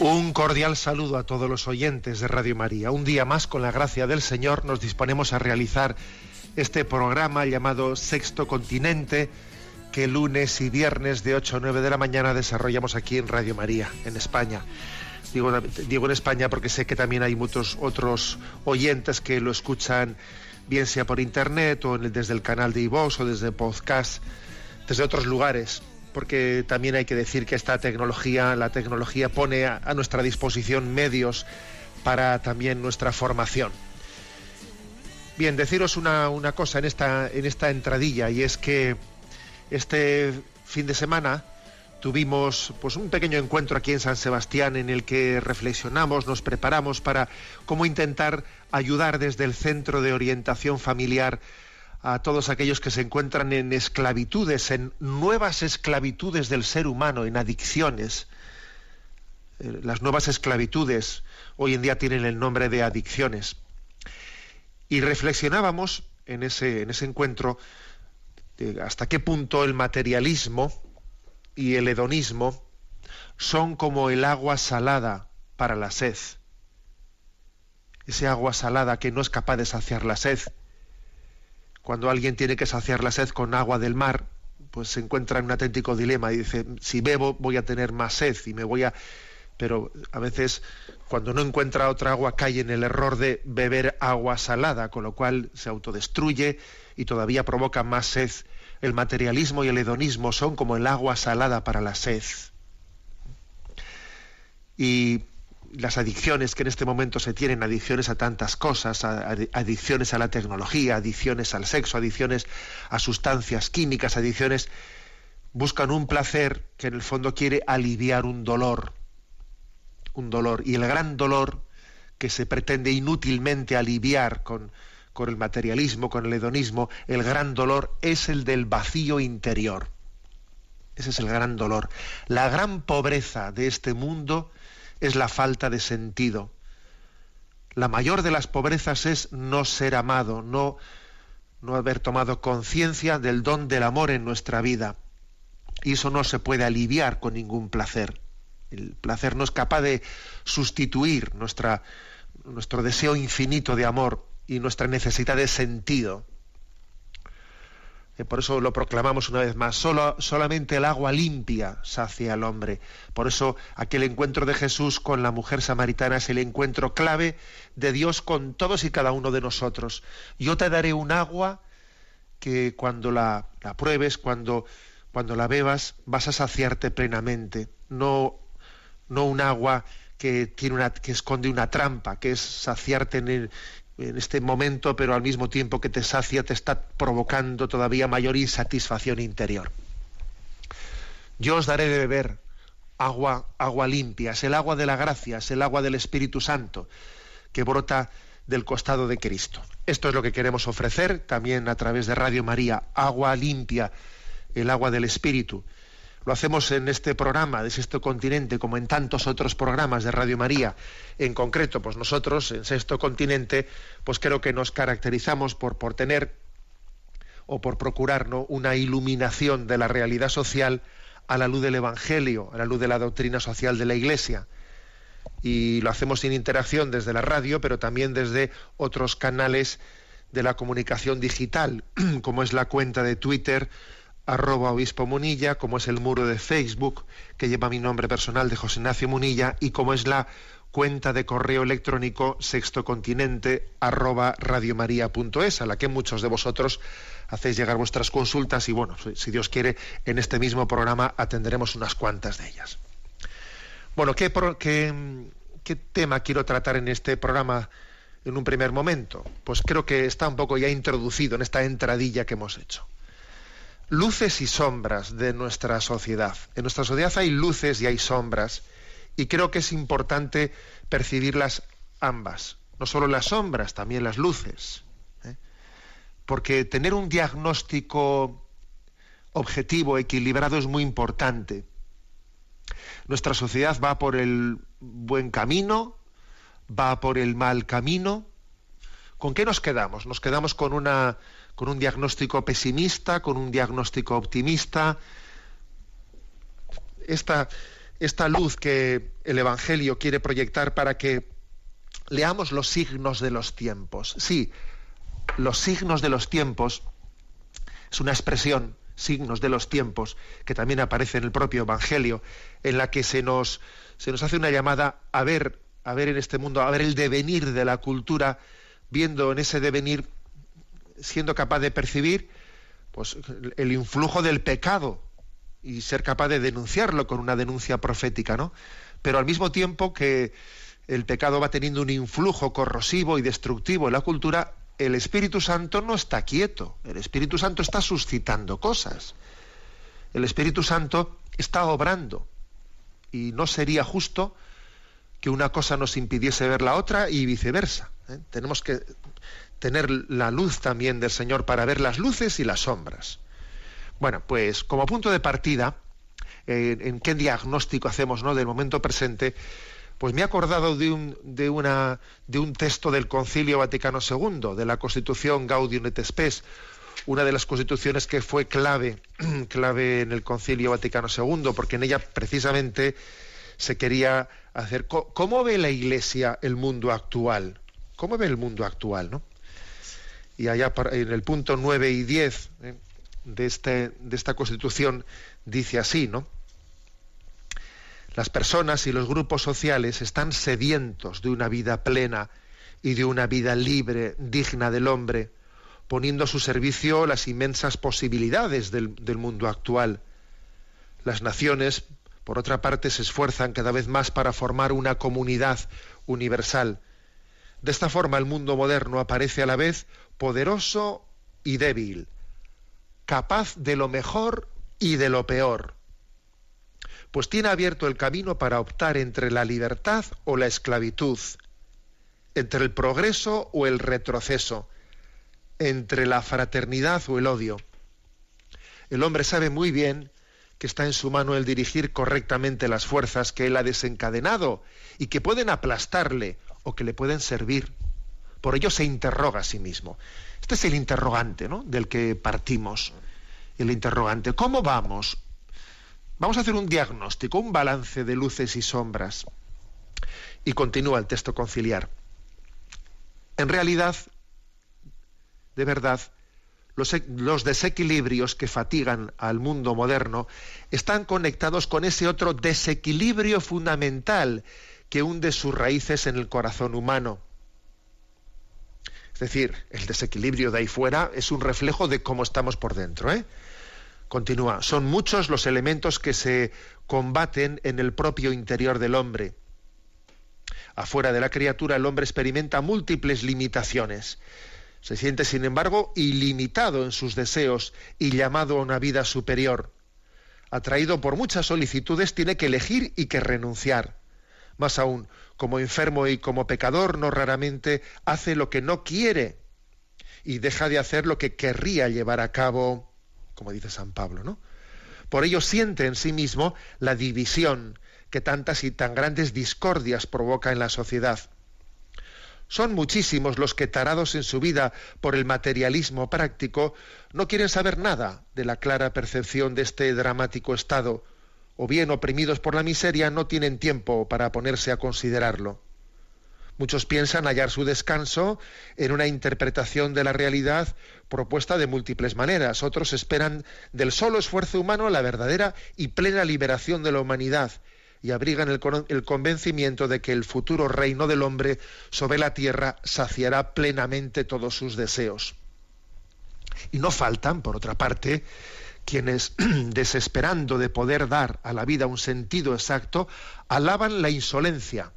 Un cordial saludo a todos los oyentes de Radio María. Un día más, con la gracia del Señor, nos disponemos a realizar este programa llamado Sexto Continente, que lunes y viernes de 8 a 9 de la mañana desarrollamos aquí en Radio María, en España. Digo, en España porque sé que también hay muchos otros oyentes que lo escuchan, bien sea por internet o desde el canal de iVoox o desde podcast, desde otros lugares porque también hay que decir que esta tecnología, la tecnología pone a, nuestra disposición medios para también nuestra formación. Bien, deciros una, una cosa en esta, en esta entradilla y es que este fin de semana tuvimos pues un pequeño encuentro aquí en San Sebastián en el que reflexionamos, nos preparamos para cómo intentar ayudar desde el Centro de Orientación Familiar a todos aquellos que se encuentran en esclavitudes, en nuevas esclavitudes del ser humano, en adicciones. Eh, Las nuevas esclavitudes hoy en día tienen el nombre de adicciones. Y reflexionábamos en ese, en ese encuentro hasta qué punto el materialismo y el hedonismo son como el agua salada para la sed. Ese agua salada que no es capaz de saciar la sed. Cuando alguien tiene que saciar la sed con agua del mar, pues se encuentra en un auténtico dilema y dice, si bebo voy a tener más sed y me voy a... Pero a veces cuando no encuentra otra agua cae en el error de beber agua salada, con lo cual se autodestruye y todavía provoca más sed. El materialismo y el hedonismo son como el agua salada para la sed. Y las adicciones que en este momento se tienen, adicciones a tantas cosas, adicciones a la tecnología, adicciones al sexo, adicciones a sustancias químicas, adicciones, buscan un placer que en el fondo quiere aliviar un dolor, un dolor. Y el gran dolor que se pretende inútilmente aliviar con, con el materialismo, con el hedonismo, el gran dolor es el del vacío interior. Ese es el gran dolor. La gran pobreza de este mundo es la falta de sentido. La mayor de las pobrezas es no ser amado, no, no haber tomado conciencia del don del amor en nuestra vida. Y eso no se puede aliviar con ningún placer. El placer no es capaz de sustituir nuestra, nuestro deseo infinito de amor y nuestra necesidad de sentido. Por eso lo proclamamos una vez más. Solo, solamente el agua limpia sacia al hombre. Por eso aquel encuentro de Jesús con la mujer samaritana es el encuentro clave de Dios con todos y cada uno de nosotros. Yo te daré un agua que cuando la, la pruebes, cuando, cuando la bebas, vas a saciarte plenamente. No, no un agua que, tiene una, que esconde una trampa, que es saciarte en, el- en este momento, pero al mismo tiempo que te sacia, te está provocando todavía mayor insatisfacción interior. Yo os daré de beber agua, agua limpia, es el agua de la gracia, es el agua del Espíritu Santo, que brota del costado de Cristo. Esto es lo que queremos ofrecer también a través de Radio María, agua limpia, el agua del Espíritu. Lo hacemos en este programa de Sexto Continente, como en tantos otros programas de Radio María. En concreto, pues nosotros en Sexto Continente, pues creo que nos caracterizamos por, por tener o por procurar ¿no? una iluminación de la realidad social a la luz del Evangelio, a la luz de la doctrina social de la Iglesia. Y lo hacemos sin interacción desde la radio, pero también desde otros canales de la comunicación digital, como es la cuenta de Twitter, arroba obispo Munilla, como es el muro de Facebook, que lleva mi nombre personal de José Ignacio Munilla, y como es la cuenta de correo electrónico sextocontinente arroba radiomaria.es, a la que muchos de vosotros hacéis llegar vuestras consultas y bueno, si Dios quiere, en este mismo programa atenderemos unas cuantas de ellas. Bueno, ¿qué, qué tema quiero tratar en este programa en un primer momento? Pues creo que está un poco ya introducido en esta entradilla que hemos hecho. Luces y sombras de nuestra sociedad. En nuestra sociedad hay luces y hay sombras y creo que es importante percibirlas ambas, no solo las sombras, también las luces. ¿eh? Porque tener un diagnóstico objetivo, equilibrado, es muy importante. Nuestra sociedad va por el buen camino, va por el mal camino. ¿Con qué nos quedamos? Nos quedamos con, una, con un diagnóstico pesimista, con un diagnóstico optimista. Esta, esta luz que el Evangelio quiere proyectar para que leamos los signos de los tiempos. Sí, los signos de los tiempos es una expresión, signos de los tiempos, que también aparece en el propio Evangelio, en la que se nos, se nos hace una llamada a ver, a ver en este mundo, a ver el devenir de la cultura, viendo en ese devenir, siendo capaz de percibir pues, el influjo del pecado y ser capaz de denunciarlo con una denuncia profética, ¿no? Pero al mismo tiempo que el pecado va teniendo un influjo corrosivo y destructivo en la cultura, el Espíritu Santo no está quieto. El Espíritu Santo está suscitando cosas. El Espíritu Santo está obrando. Y no sería justo que una cosa nos impidiese ver la otra y viceversa. ¿eh? Tenemos que tener la luz también del Señor para ver las luces y las sombras. Bueno, pues como punto de partida, en qué diagnóstico hacemos ¿no? del momento presente, pues me he acordado de un, de, una, de un texto del Concilio Vaticano II, de la Constitución Gaudium et Spes, una de las constituciones que fue clave, clave en el Concilio Vaticano II, porque en ella precisamente se quería hacer cómo ve la Iglesia el mundo actual, cómo ve el mundo actual, ¿no? Y allá en el punto 9 y 10, de, este, de esta Constitución dice así, ¿no? Las personas y los grupos sociales están sedientos de una vida plena y de una vida libre, digna del hombre, poniendo a su servicio las inmensas posibilidades del, del mundo actual. Las naciones, por otra parte, se esfuerzan cada vez más para formar una comunidad universal. De esta forma, el mundo moderno aparece a la vez poderoso y débil, capaz de lo mejor y de lo peor, pues tiene abierto el camino para optar entre la libertad o la esclavitud, entre el progreso o el retroceso, entre la fraternidad o el odio. El hombre sabe muy bien que está en su mano el dirigir correctamente las fuerzas que él ha desencadenado y que pueden aplastarle o que le pueden servir. Por ello se interroga a sí mismo. Este es el interrogante ¿no? del que partimos. El interrogante, ¿cómo vamos? Vamos a hacer un diagnóstico, un balance de luces y sombras. Y continúa el texto conciliar. En realidad, de verdad, los, los, desequilibrios que fatigan al mundo moderno están conectados con ese otro desequilibrio fundamental que hunde sus raíces en el corazón humano. Es decir, el desequilibrio de ahí fuera es un reflejo de cómo estamos por dentro. ¿eh? Continúa, son muchos los elementos que se combaten en el propio interior del hombre. Afuera de la criatura el hombre experimenta múltiples limitaciones. Se siente, sin embargo, ilimitado en sus deseos y llamado a una vida superior. Atraído por muchas solicitudes, tiene que elegir y que renunciar. Más aún, como enfermo y como pecador, no raramente hace lo que no quiere y deja de hacer lo que querría llevar a cabo, como dice San Pablo, ¿no? Por ello siente en sí mismo la división que tantas y tan grandes discordias provoca en la sociedad. Son muchísimos los que, tarados en su vida por el materialismo práctico, no quieren saber nada de la clara percepción de este dramático estado, o bien oprimidos por la miseria, no tienen tiempo para ponerse a considerarlo. Muchos piensan hallar su descanso en una interpretación de la realidad propuesta de múltiples maneras. Otros esperan del solo esfuerzo humano la verdadera y plena liberación de la humanidad, y abrigan el, el, convencimiento de que el futuro reino del hombre sobre la tierra saciará plenamente todos sus deseos. Y no faltan, por otra parte, quienes, desesperando de poder dar a la vida un sentido exacto, alaban la insolencia,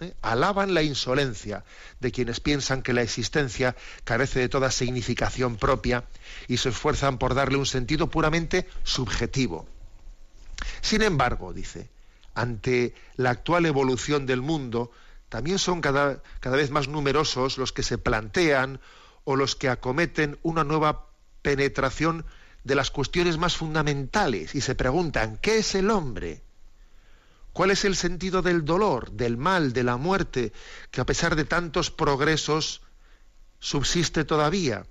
¿eh? alaban la insolencia de quienes piensan que la existencia carece de toda significación propia y se esfuerzan por darle un sentido puramente subjetivo. Sin embargo, dice, ante la actual evolución del mundo, también son cada, cada vez más numerosos los que se plantean o los que acometen una nueva penetración de las cuestiones más fundamentales y se preguntan, ¿qué es el hombre? ¿Cuál es el sentido del dolor, del mal, de la muerte, que a pesar de tantos progresos subsiste todavía?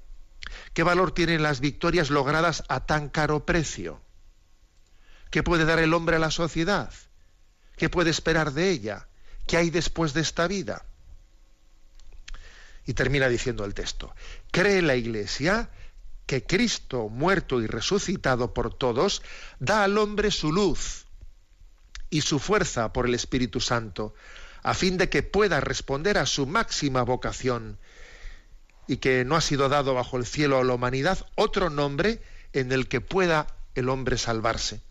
¿Qué valor tienen las victorias logradas a tan caro precio? ¿Qué puede dar el hombre a la sociedad? ¿Qué puede esperar de ella? ¿Qué hay después de esta vida? Y termina diciendo el texto, ¿cree la Iglesia que Cristo, muerto y resucitado por todos, da al hombre su luz y su fuerza por el Espíritu Santo, a fin de que pueda responder a su máxima vocación, y que no ha sido dado bajo el cielo a la humanidad otro nombre en el que pueda el hombre salvarse.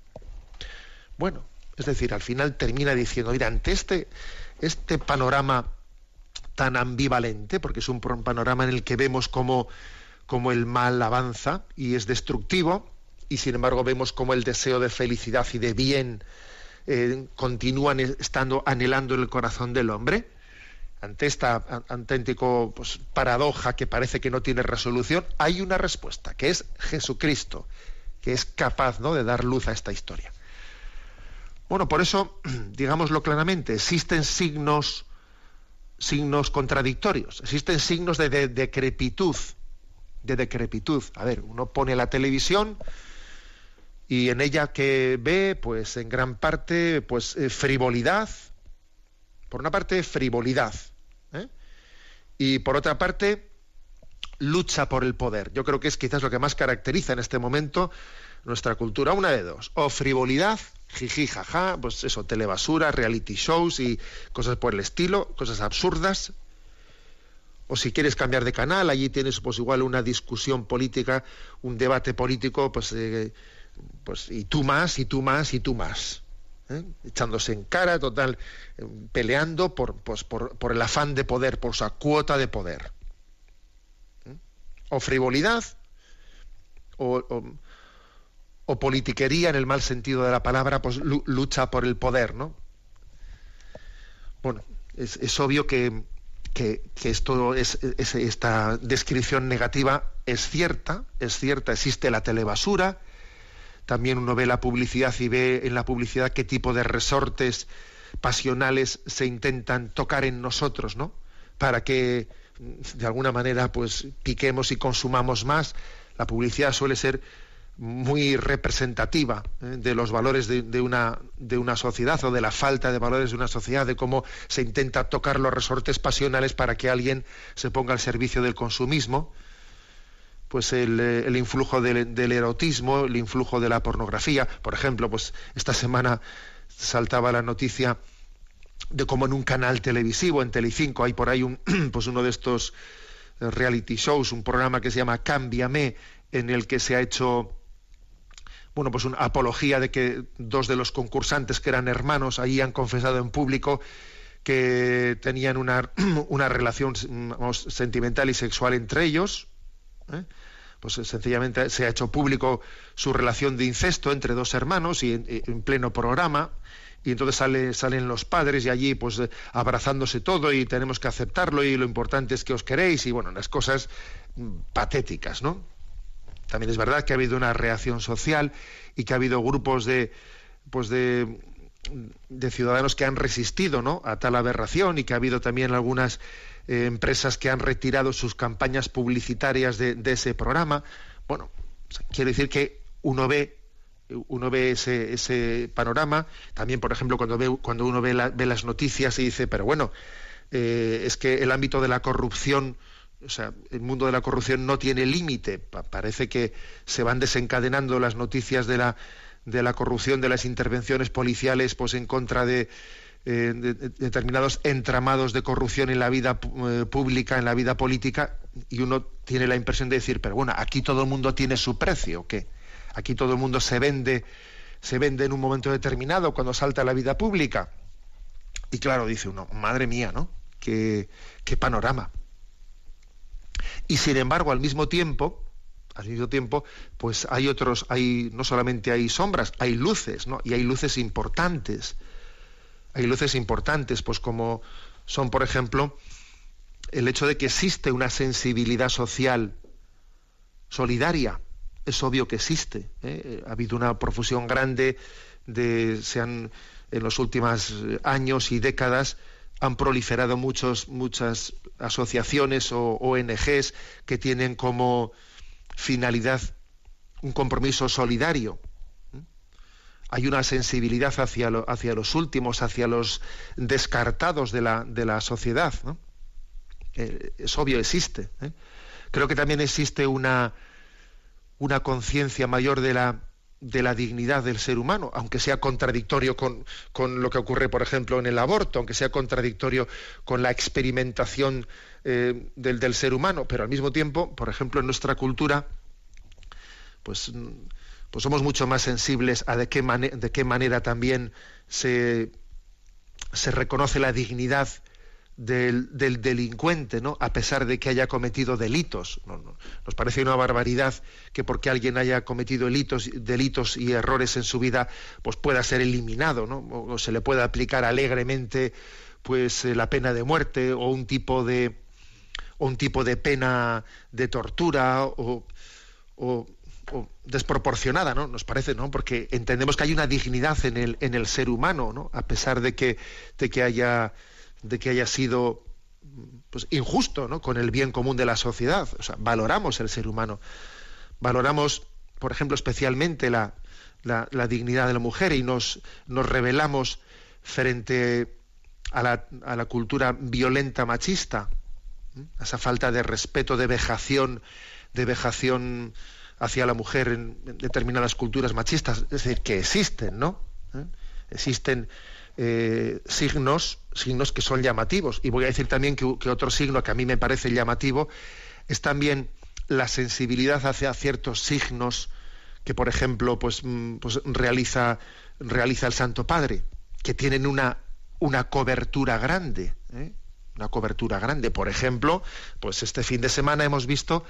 Bueno, es decir, al final termina diciendo, mira, ante este, este panorama tan ambivalente, porque es un panorama en el que vemos cómo el mal avanza y es destructivo, y sin embargo vemos como el deseo de felicidad y de bien eh, continúan estando anhelando en el corazón del hombre. Ante esta auténtico pues, paradoja que parece que no tiene resolución, hay una respuesta, que es Jesucristo, que es capaz ¿no? de dar luz a esta historia. Bueno, por eso, digámoslo claramente, existen signos, signos contradictorios, existen signos de decrepitud de decrepitud. A ver, uno pone la televisión y en ella que ve, pues en gran parte, pues eh, frivolidad. Por una parte, frivolidad. ¿eh? Y por otra parte, lucha por el poder. Yo creo que es quizás lo que más caracteriza en este momento nuestra cultura. Una de dos. O frivolidad, jiji, jaja, pues eso, telebasura, reality shows y cosas por el estilo, cosas absurdas, o si quieres cambiar de canal, allí tienes pues igual una discusión política, un debate político, pues, eh, pues y tú más, y tú más, y tú más. ¿eh? Echándose en cara, total, eh, peleando por, pues, por, por, el afán de poder, por su cuota de poder. O frivolidad, o, o, politiquería en el mal sentido de la palabra, pues lucha por el poder, ¿no? Bueno, es, es obvio que esto es, esta descripción negativa es cierta, es cierta, existe la telebasura, también uno ve la publicidad y ve en la publicidad qué tipo de resortes pasionales se intentan tocar en nosotros, ¿no? Para que de alguna manera pues piquemos y consumamos más. La publicidad suele ser muy representativa ¿eh? de los valores de, una, de una sociedad o de la falta de valores de una sociedad, de cómo se intenta tocar los resortes pasionales para que alguien se ponga al servicio del consumismo, pues el, eh, influjo del, erotismo, el influjo de la pornografía. Por ejemplo, pues esta semana saltaba la noticia de cómo en un canal televisivo, en Telecinco, hay por ahí un, pues uno de estos eh, reality shows, un programa que se llama Cámbiame, en el que se ha hecho bueno, pues una apología de que dos de los concursantes que eran hermanos ahí han confesado en público que tenían una, una relación sentimental y sexual entre ellos. ¿eh? Pues sencillamente se ha hecho público su relación de incesto entre dos hermanos y en, pleno programa. Y entonces sale, salen los padres y allí pues abrazándose todo y tenemos que aceptarlo y lo importante es que os queréis y bueno, las cosas mm, patéticas, ¿no? También es verdad que ha habido una reacción social y que ha habido grupos de, pues de, ciudadanos que han resistido ¿no? a tal aberración y que ha habido también algunas eh, empresas que han retirado sus campañas publicitarias de, ese programa. Bueno, quiere decir que uno ve uno ve ese, ese panorama, también por ejemplo cuando, ve, cuando uno ve, ve las noticias y dice, pero bueno, eh, es que el ámbito de la corrupción o sea, el mundo de la corrupción no tiene límite. parece que se van desencadenando las noticias de la, de la corrupción de las intervenciones policiales pues en contra de, eh, determinados entramados de corrupción en la vida eh, pública, en la vida política, y uno tiene la impresión de decir, pero bueno, aquí todo el mundo tiene su precio, ¿qué? Aquí todo el mundo se vende, se vende en un momento determinado cuando salta a la vida pública. Y claro, dice uno, madre mía, ¿no? Qué, qué panorama. Y sin embargo, al mismo tiempo, al mismo tiempo, pues hay otros, hay, no solamente hay sombras, hay luces, ¿no? Y hay luces importantes. Hay luces importantes, pues como son, por ejemplo, el hecho de que existe una sensibilidad social solidaria. Es obvio que existe. ¿eh? Ha habido una profusión grande de, sean en los últimos años y décadas, han proliferado muchos, muchas asociaciones o ONGs que tienen como finalidad un compromiso solidario. Hay una sensibilidad hacia, hacia los últimos, hacia los descartados de la, de la sociedad. Eh, es obvio, existe. ¿eh? Creo que también existe una, una conciencia mayor de la, de la dignidad del ser humano, aunque sea contradictorio con, con, lo que ocurre, por ejemplo, en el aborto, aunque sea contradictorio con la experimentación eh, del, del, ser humano, pero al mismo tiempo, por ejemplo, en nuestra cultura, pues, pues somos mucho más sensibles a de qué, de qué manera también se, se reconoce la dignidad del, delincuente, ¿no? a pesar de que haya cometido delitos. Nos parece una barbaridad que porque alguien haya cometido delitos, delitos y errores en su vida, pues pueda ser eliminado, ¿no? o se le pueda aplicar alegremente pues eh, la pena de muerte o un tipo de o un tipo de pena de tortura o, o, desproporcionada, ¿no? Nos parece, ¿no? Porque entendemos que hay una dignidad en el, en el ser humano, ¿no? A pesar de que, de que haya de que haya sido pues, injusto ¿no? con el bien común de la sociedad. O sea, valoramos el ser humano. Valoramos, por ejemplo, especialmente la, dignidad de la mujer y nos, nos revelamos frente a la, a la cultura violenta machista, a esa falta de respeto, de vejación, de vejación hacia la mujer en, determinadas culturas machistas, es decir, que existen, ¿no? ¿Eh? Existen eh, signos, signos que son llamativos. Y voy a decir también que, otro signo que a mí me parece llamativo es también la sensibilidad hacia ciertos signos que, por ejemplo, pues, mm, pues realiza, realiza el Santo Padre, que tienen una, una cobertura grande. ¿eh? Una cobertura grande. Por ejemplo, pues este fin de semana hemos visto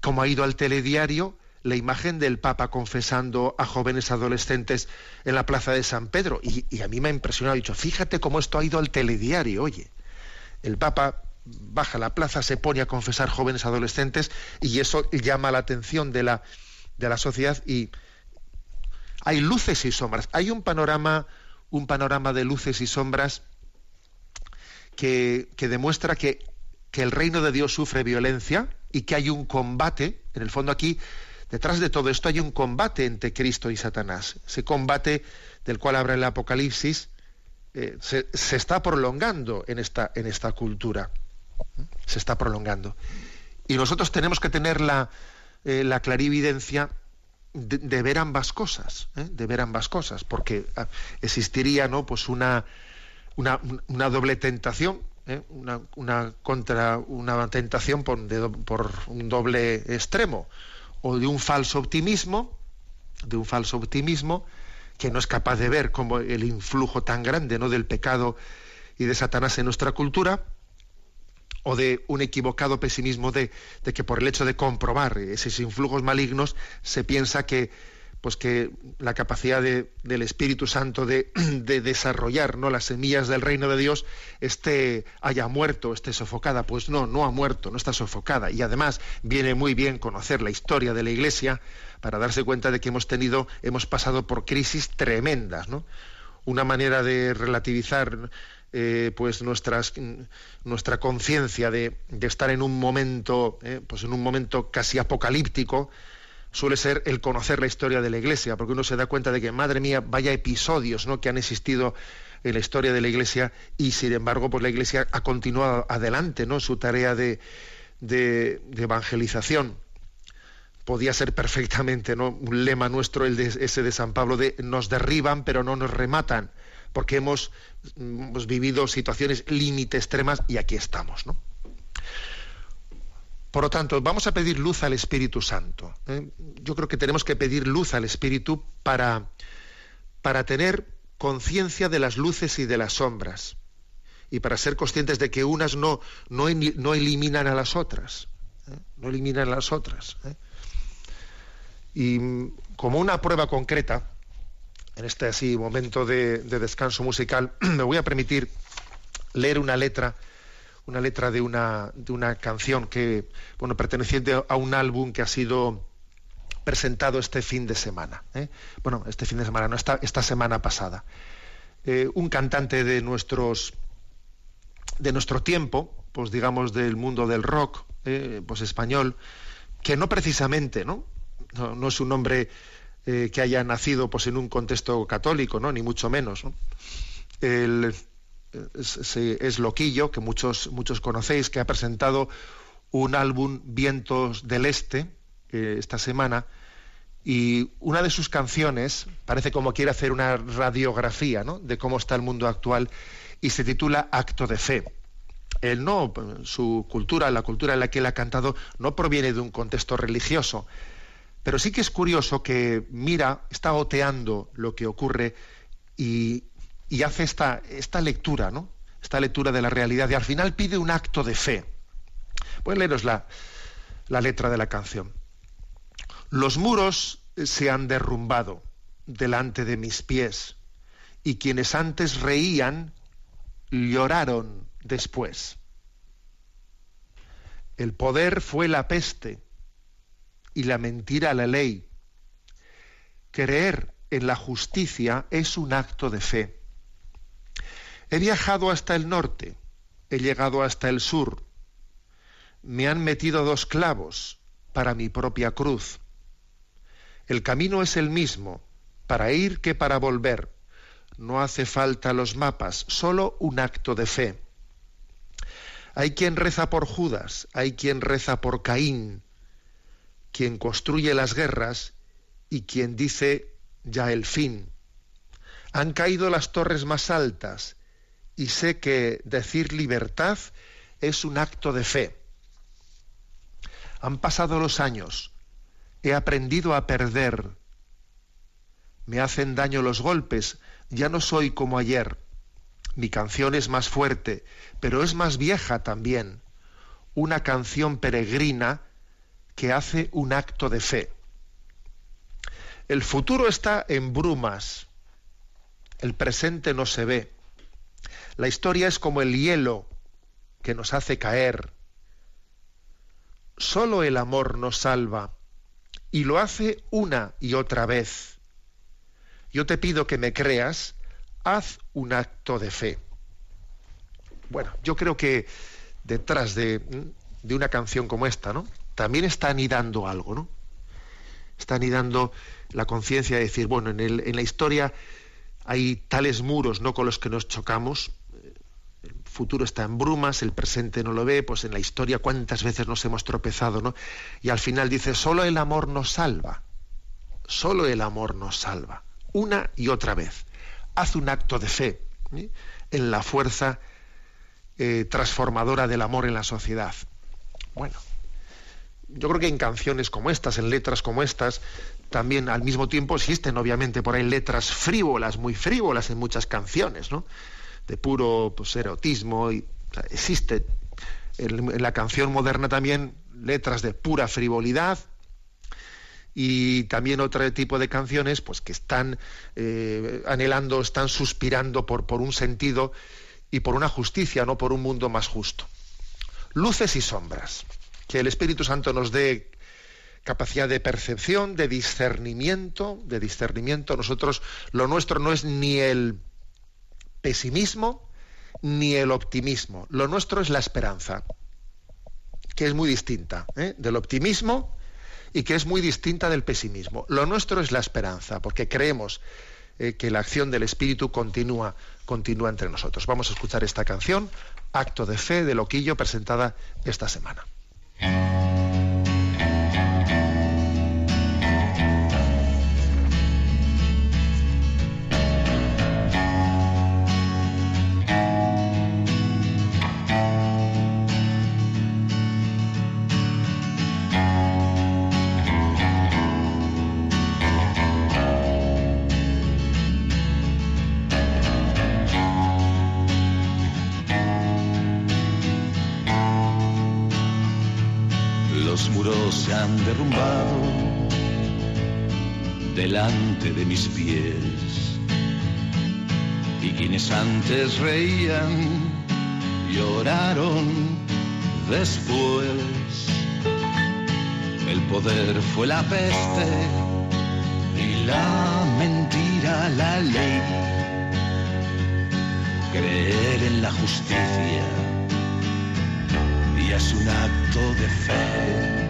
cómo ha ido al telediario la imagen del Papa confesando a jóvenes adolescentes en la plaza de San Pedro. Y, a mí me ha impresionado, he dicho, fíjate cómo esto ha ido al telediario, oye. El Papa baja la plaza, se pone a confesar jóvenes adolescentes y eso llama la atención de la, de la sociedad y hay luces y sombras. Hay un panorama, un panorama de luces y sombras que, que demuestra que, que el reino de Dios sufre violencia y que hay un combate. En el fondo aquí Detrás de todo esto hay un combate entre Cristo y Satanás. Ese combate del cual habla el Apocalipsis eh, se, está prolongando en esta, cultura. Se está prolongando. Y nosotros tenemos que tener la, eh, la clarividencia de, ver ambas cosas, ¿eh? de ver ambas cosas, porque ah, existiría ¿no? pues una, una, una doble tentación, una, una, contra una tentación por, por un doble extremo o de un falso optimismo, de un falso optimismo que no es capaz de ver como el influjo tan grande ¿no? del pecado y de Satanás en nuestra cultura, o de un equivocado pesimismo de, de que por el hecho de comprobar esos influjos malignos se piensa que pues que la capacidad del Espíritu Santo de, desarrollar ¿no? las semillas del reino de Dios esté, haya muerto, esté sofocada. Pues no, no ha muerto, no está sofocada. Y además viene muy bien conocer la historia de la Iglesia para darse cuenta de que hemos tenido, hemos pasado por crisis tremendas, ¿no? Una manera de relativizar eh, pues nuestras, nuestra conciencia de, estar en un momento, eh, pues en un momento casi apocalíptico, suele ser el conocer la historia de la Iglesia, porque uno se da cuenta de que, madre mía, vaya episodios ¿no? que han existido en la historia de la Iglesia y, sin embargo, pues la Iglesia ha continuado adelante ¿no? su tarea de, de, evangelización. podía ser perfectamente ¿no? un lema nuestro, el de, ese de San Pablo, de nos derriban pero no nos rematan, porque hemos, hemos vivido situaciones límite extremas y aquí estamos. ¿no? Por lo tanto, vamos a pedir luz al Espíritu Santo. ¿eh? Yo creo que tenemos que pedir luz al Espíritu para, para tener conciencia de las luces y de las sombras y para ser conscientes de que unas no, no, no eliminan a las otras. ¿eh? No eliminan a las otras. ¿eh? Y como una prueba concreta, en este así momento de, descanso musical, me voy a permitir leer una letra, una letra de una, de una canción que, bueno, perteneciente a un álbum que ha sido presentado este fin de semana. ¿eh? Bueno, este fin de semana, no, esta, esta semana pasada. Eh, un cantante de nuestros de nuestro tiempo, pues digamos del mundo del rock, eh, pues español, que no precisamente, ¿no? no, es un hombre que haya nacido pues, en un contexto católico, ¿no? ni mucho menos. Es, Loquillo, que muchos, muchos conocéis, que ha presentado un álbum Vientos del Este eh, esta semana, y una de sus canciones parece como quiere hacer una radiografía de cómo está el mundo actual y se titula Acto de Fe. Él no, su cultura, la cultura en la que él ha cantado, no proviene de un contexto religioso, pero sí que es curioso que mira, está oteando lo que ocurre y, hace esta, esta lectura, ¿no? Esta lectura de la realidad y al final pide un acto de fe. Voy a leeros la, la letra de la canción. Los muros se han derrumbado delante de mis pies y quienes antes reían lloraron después. El poder fue la peste y la mentira la ley. Creer en la justicia es un acto de fe. He viajado hasta el norte, he llegado hasta el sur. Me han metido dos clavos para mi propia cruz. El camino es el mismo, para ir que para volver. No hace falta los mapas, solo un acto de fe. Hay quien reza por Judas, hay quien reza por Caín, quien construye las guerras y quien dice ya el fin. Han caído las torres más altas y sé que decir libertad es un acto de fe. Han pasado los años, he aprendido a perder. Me hacen daño los golpes, ya no soy como ayer. Mi canción es más fuerte, pero es más vieja también. Una canción peregrina que hace un acto de fe. El futuro está en brumas, el presente no se ve. La historia es como el hielo que nos hace caer. Solo el amor nos salva y lo hace una y otra vez. Yo te pido que me creas, haz un acto de fe. Bueno, yo creo que detrás de, de una canción como esta, ¿no? también está anidando algo, ¿no? Está anidando la conciencia de decir, bueno, en, en, la historia hay tales muros ¿no? con los que nos chocamos, el futuro está en brumas, el presente no lo ve, pues en la historia cuántas veces nos hemos tropezado, ¿no? Y al final dice, solo el amor nos salva, solo el amor nos salva, una y otra vez. Haz un acto de fe en la fuerza eh, transformadora del amor en la sociedad. Bueno, yo creo que en canciones como estas, en letras como estas, también al mismo tiempo existen obviamente por ahí letras frívolas, muy frívolas en muchas canciones, ¿no? De puro pues, erotismo. Y, existe en, la canción moderna también letras de pura frivolidad, y también otro tipo de canciones pues que están eh, anhelando, están suspirando por, por un sentido y por una justicia, no por un mundo más justo. Luces y sombras que el Espíritu Santo nos dé capacidad de percepción, de discernimiento, de discernimiento. Nosotros, lo nuestro no es ni el pesimismo ni el optimismo. Lo nuestro es la esperanza, que es muy distinta ¿eh? del optimismo y que es muy distinta del pesimismo. Lo nuestro es la esperanza, porque creemos eh, que la acción del Espíritu continúa, continúa entre nosotros. Vamos a escuchar esta canción, Acto de Fe de Loquillo, presentada esta semana. Derrumbado delante de mis pies. Y quienes antes reían, lloraron después. El poder fue la peste y la mentira la ley. Creer en la justicia y es un acto de fe.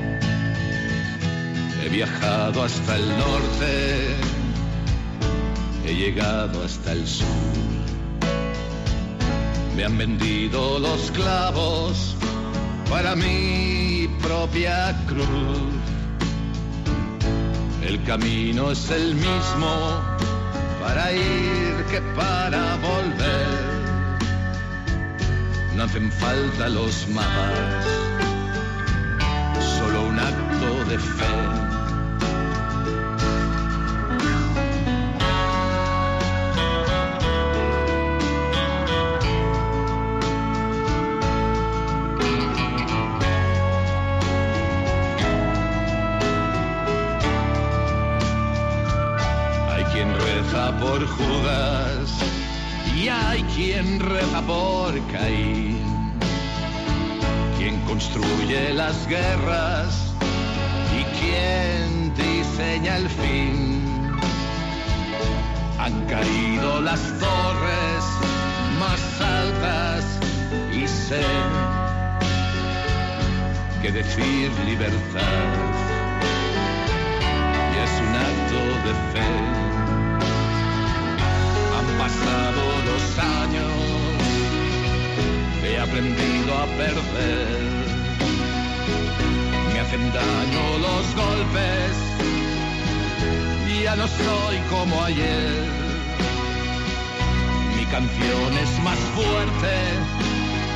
He viajado hasta el norte, he llegado hasta el sur. Me han vendido los clavos para mi propia cruz. El camino es el mismo para ir que para volver. No hacen falta los mapas, solo un acto de fe. Hay quien reza por Caín, quien construye las guerras y quien diseña el fin. Han caído las torres más altas y sé que decir libertad y es un acto de fe pasado los años, he aprendido a perder. Me hacen daño los golpes, ya no soy como ayer. Mi canción es más fuerte,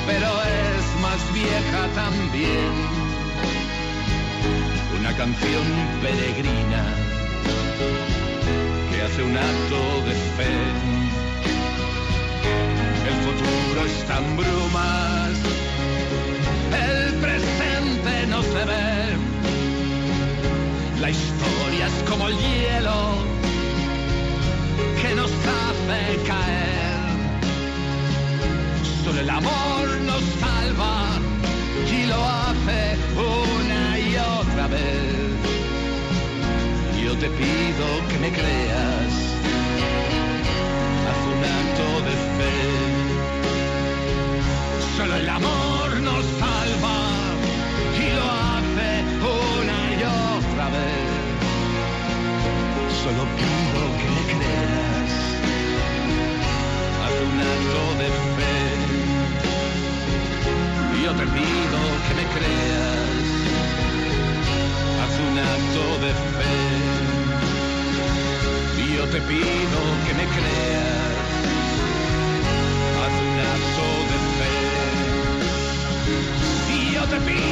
pero es más vieja también. Una canción peregrina que hace un acto de fe futuro está brumas, el presente no se ve. La historia es como el hielo que nos hace caer. Solo el amor nos salva y lo hace una y otra vez. Yo te pido que me creas, haz un acto de fe. Solo el amor nos salva y lo hace una y otra vez. Solo pido que me creas, haz un acto de fe. Yo te pido que me creas, haz un acto de fe. Yo te pido que me creas, yo te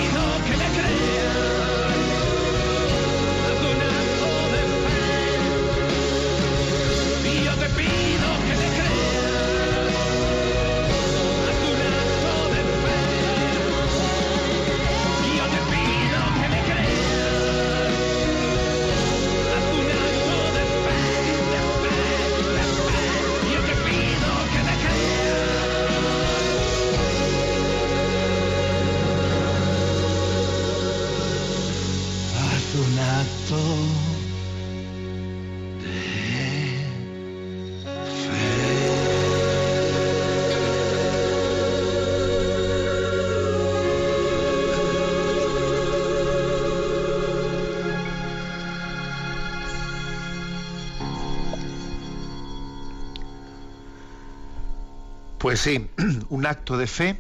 Pues sí, un acto de fe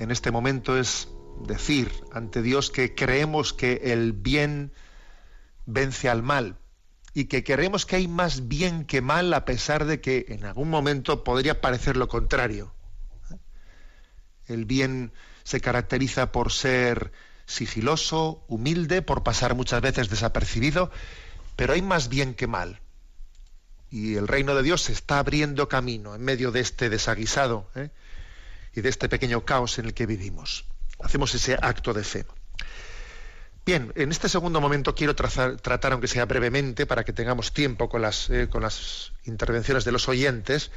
en este momento es decir ante Dios que creemos que el bien vence al mal y que creemos que hay más bien que mal a pesar de que en algún momento podría parecer lo contrario. El bien se caracteriza por ser sigiloso, humilde, por pasar muchas veces desapercibido, pero hay más bien que mal. Y el reino de Dios se está abriendo camino en medio de este desaguisado ¿eh? y de este pequeño caos en el que vivimos. Hacemos ese acto de fe. Bien, en este segundo momento quiero tratar, aunque sea brevemente, para que tengamos tiempo con las, eh, con las intervenciones de los oyentes,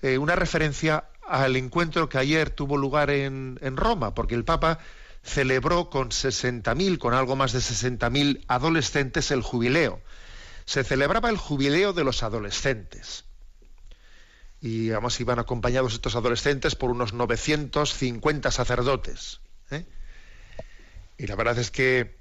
eh, una referencia al encuentro que ayer tuvo lugar en, en Roma, porque el Papa celebró con 60.000, con algo más de 60.000 adolescentes el jubileo. Se celebraba el jubileo de los adolescentes. Y además iban acompañados estos adolescentes por unos 950 sacerdotes. ¿eh? Y la verdad es que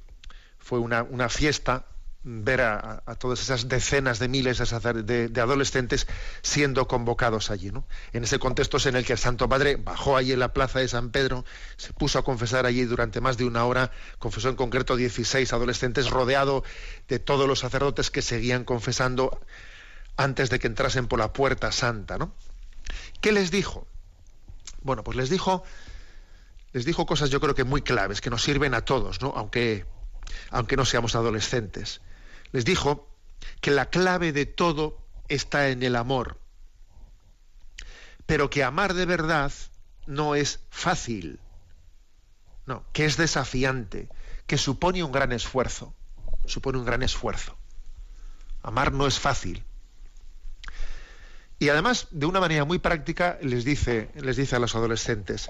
fue una, una fiesta ver a, todas esas decenas de miles de, adolescentes siendo convocados allí. ¿no? En ese contexto es en el que el Santo Padre bajó allí en la plaza de San Pedro, se puso a confesar allí durante más de una hora, confesó en concreto 16 adolescentes, rodeado de todos los sacerdotes que seguían confesando antes de que entrasen por la puerta santa. ¿no? ¿Qué les dijo? Bueno, pues les dijo, les dijo cosas yo creo que muy claves, que nos sirven a todos, ¿no? aunque, aunque no seamos adolescentes les dijo que la clave de todo está en el amor, pero que amar de verdad no es fácil, no, que es desafiante, que supone un gran esfuerzo, supone un gran esfuerzo. Amar no es fácil. Y además, de una manera muy práctica, les dice, les dice a los adolescentes,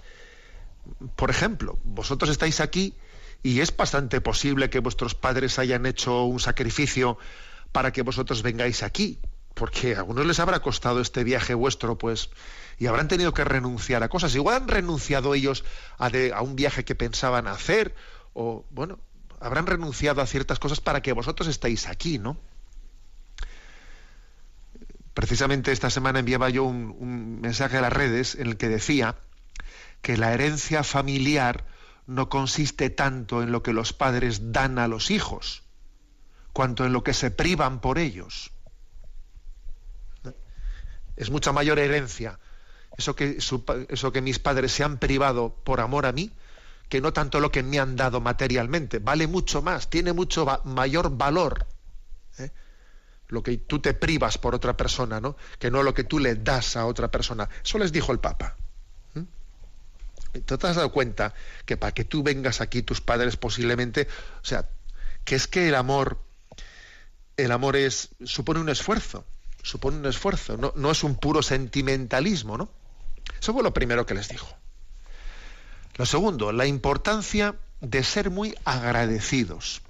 por ejemplo, vosotros estáis aquí y es bastante posible que vuestros padres hayan hecho un sacrificio para que vosotros vengáis aquí, porque a algunos les habrá costado este viaje vuestro, pues, y habrán tenido que renunciar a cosas. Igual han renunciado ellos a, a un viaje que pensaban hacer, o, bueno, habrán renunciado a ciertas cosas para que vosotros estéis aquí, ¿no? Precisamente esta semana enviaba yo un, un mensaje a las redes en el que decía que la herencia familiar no consiste tanto en lo que los padres dan a los hijos, cuanto en lo que se privan por ellos. Es mucha mayor herencia eso que, mis padres se han privado por amor a mí, que no tanto lo que me han dado materialmente. Vale mucho más, tiene mucho mayor valor. ¿eh? Lo que tú te privas por otra persona, ¿no? Que no lo que tú le das a otra persona. Eso les dijo el Papa. ¿Tú te has dado cuenta que para que tú vengas aquí, tus padres posiblemente, o sea, que es que el amor, el amor es, supone un esfuerzo, supone un esfuerzo, no, no es un puro sentimentalismo, ¿no? Eso fue lo primero que les dijo. Lo segundo, la importancia de ser muy agradecidos.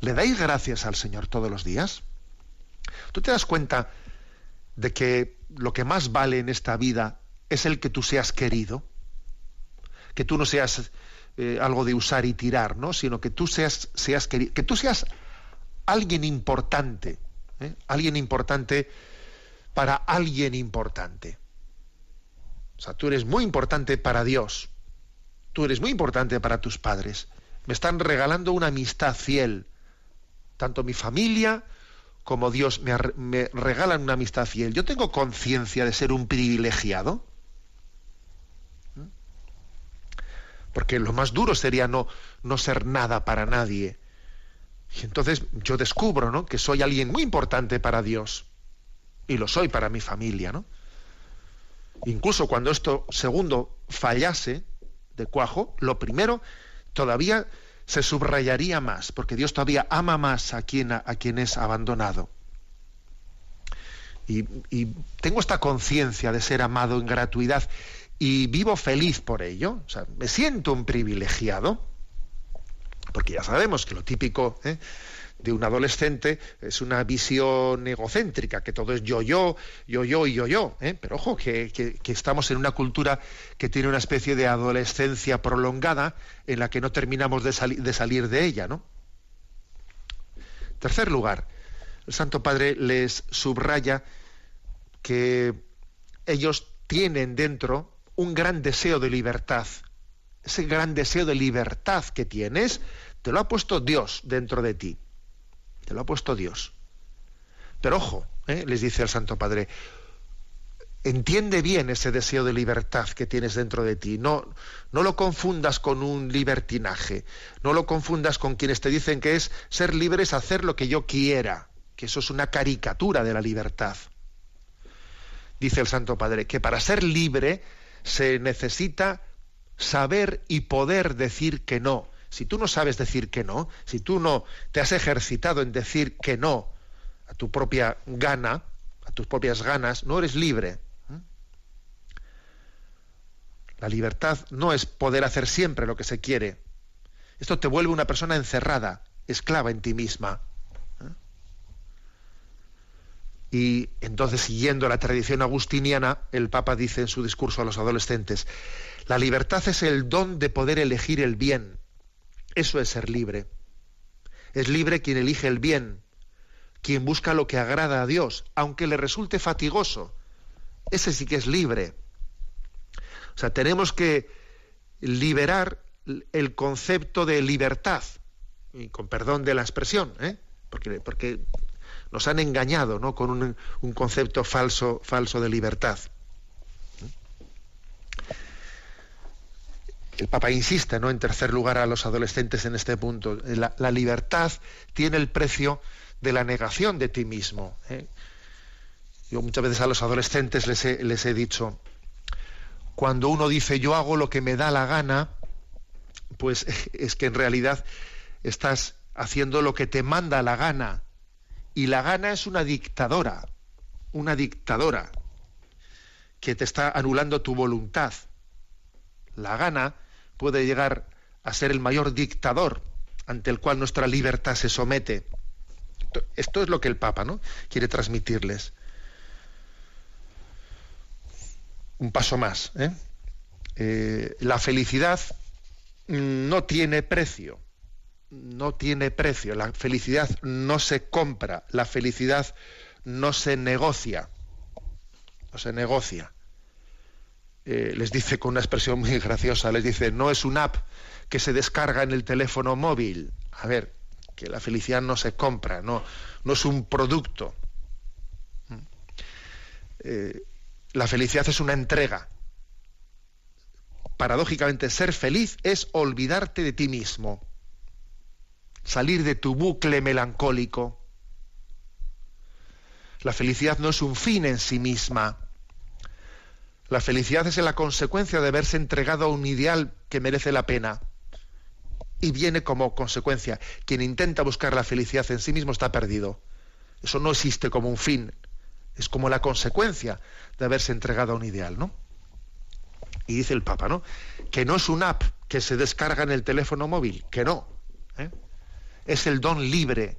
¿Le dais gracias al Señor todos los días? ¿Tú te das cuenta de que lo que más vale en esta vida es el que tú seas querido? Que tú no seas eh, algo de usar y tirar, ¿no? sino que tú seas, seas que tú seas alguien importante, ¿eh? alguien importante para alguien importante. O sea, tú eres muy importante para Dios, tú eres muy importante para tus padres. Me están regalando una amistad fiel, tanto mi familia como Dios me regalan una amistad fiel. Yo tengo conciencia de ser un privilegiado. Porque lo más duro sería no, no ser nada para nadie. Y entonces yo descubro ¿no? que soy alguien muy importante para Dios. Y lo soy para mi familia. ¿no? Incluso cuando esto segundo fallase de cuajo, lo primero todavía se subrayaría más, porque Dios todavía ama más a quien, a, quien es abandonado. Y, y tengo esta conciencia de ser amado en gratuidad y vivo feliz por ello. O sea, me siento un privilegiado, porque ya sabemos que lo típico ¿eh? de un adolescente es una visión egocéntrica, que todo es yo, yo, yo, yo y yo, yo. ¿eh? Pero ojo, que, estamos en una cultura que tiene una especie de adolescencia prolongada en la que no terminamos de, de salir de ella, ¿no? Tercer lugar, el Santo Padre les subraya que ellos tienen dentro un gran deseo de libertad. Ese gran deseo de libertad que tienes, te lo ha puesto Dios dentro de ti. Te lo ha puesto Dios. Pero ojo, ¿eh? les dice el Santo Padre, entiende bien ese deseo de libertad que tienes dentro de ti. No, no lo confundas con un libertinaje. No lo confundas con quienes te dicen que es ser libre es hacer lo que yo quiera, que eso es una caricatura de la libertad. Dice el Santo Padre que para ser libre se necesita saber y poder decir que no, Si tú no sabes decir que no, si tú no te has ejercitado en decir que no a tu propia gana, a tus propias ganas, no eres libre. La libertad no es poder hacer siempre lo que se quiere. Esto te vuelve una persona encerrada, esclava en ti misma. Y entonces, siguiendo la tradición agustiniana, el Papa dice en su discurso a los adolescentes, la libertad es el don de poder elegir el bien. Eso es ser libre. Es libre quien elige el bien, quien busca lo que agrada a Dios, aunque le resulte fatigoso. Ese sí que es libre. O sea, tenemos que liberar el concepto de libertad, y con perdón de la expresión, ¿eh? porque, porque nos han engañado ¿no? con un, un, concepto falso, falso de libertad. El Papa insiste, ¿no? En tercer lugar, a los adolescentes en este punto. La, libertad tiene el precio de la negación de ti mismo. ¿eh? Yo muchas veces a los adolescentes les les he dicho, cuando uno dice yo hago lo que me da la gana, pues es que en realidad estás haciendo lo que te manda la gana. Y la gana es una dictadora, una dictadora que te está anulando tu voluntad. La gana puede llegar a ser el mayor dictador ante el cual nuestra libertad se somete. Esto es lo que el Papa ¿no? quiere transmitirles. Un paso más. ¿eh? Eh, la felicidad no tiene precio. No tiene precio. La felicidad no se compra. La felicidad no se negocia. No se negocia. Eh, les dice con una expresión muy graciosa, les dice, no es una app que se descarga en el teléfono móvil. A ver, que la felicidad no se compra, no, no es un producto. Eh, la felicidad es una entrega. Paradójicamente, ser feliz es olvidarte de ti mismo, salir de tu bucle melancólico. La felicidad no es un fin en sí misma. La felicidad es la consecuencia de haberse entregado a un ideal que merece la pena. Y viene como consecuencia. Quien intenta buscar la felicidad en sí mismo está perdido. Eso no existe como un fin. Es como la consecuencia de haberse entregado a un ideal, ¿no? Y dice el Papa, ¿no? Que no es una app que se descarga en el teléfono móvil, que no. ¿eh? Es el don libre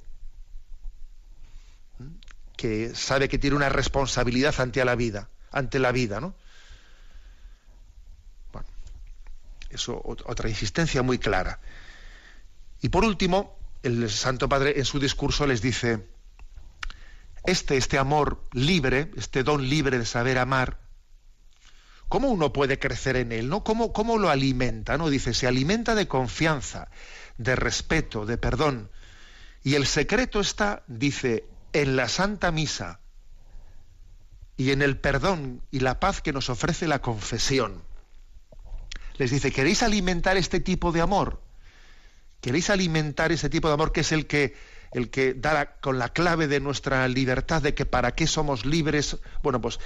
que sabe que tiene una responsabilidad ante la vida, ante la vida, ¿no? Bueno, eso otra insistencia muy clara. Y por último, el Santo Padre en su discurso les dice, este, este amor libre, este don libre de saber amar, ¿cómo uno puede crecer en él? ¿no? ¿Cómo, ¿Cómo lo alimenta? ¿no? Dice, se alimenta de confianza, de respeto, de perdón. Y el secreto está, dice, en la Santa Misa y en el perdón y la paz que nos ofrece la confesión. Les dice, ¿queréis alimentar este tipo de amor? ¿Queréis alimentar ese tipo de amor que es el que, el que da con la clave de nuestra libertad, de que para qué somos libres? Bueno, pues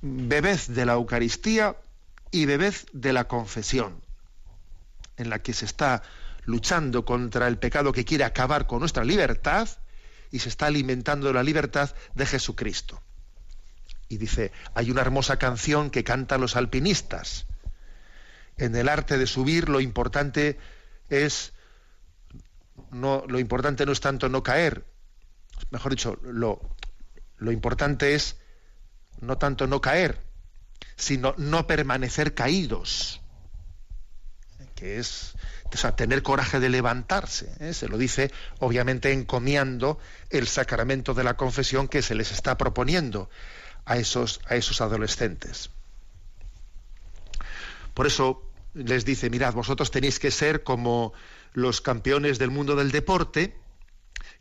bebed de la Eucaristía y bebed de la confesión, en la que se está luchando contra el pecado que quiere acabar con nuestra libertad y se está alimentando la libertad de Jesucristo. Y dice, hay una hermosa canción que cantan los alpinistas. En el arte de subir lo importante es no, lo importante no es tanto no caer, mejor dicho, lo, lo importante es no tanto no caer, sino no permanecer caídos, que es o sea, tener coraje de levantarse. ¿eh? Se lo dice, obviamente, encomiando el sacramento de la confesión que se les está proponiendo a esos, a esos adolescentes. Por eso les dice, mirad, vosotros tenéis que ser como los campeones del mundo del deporte,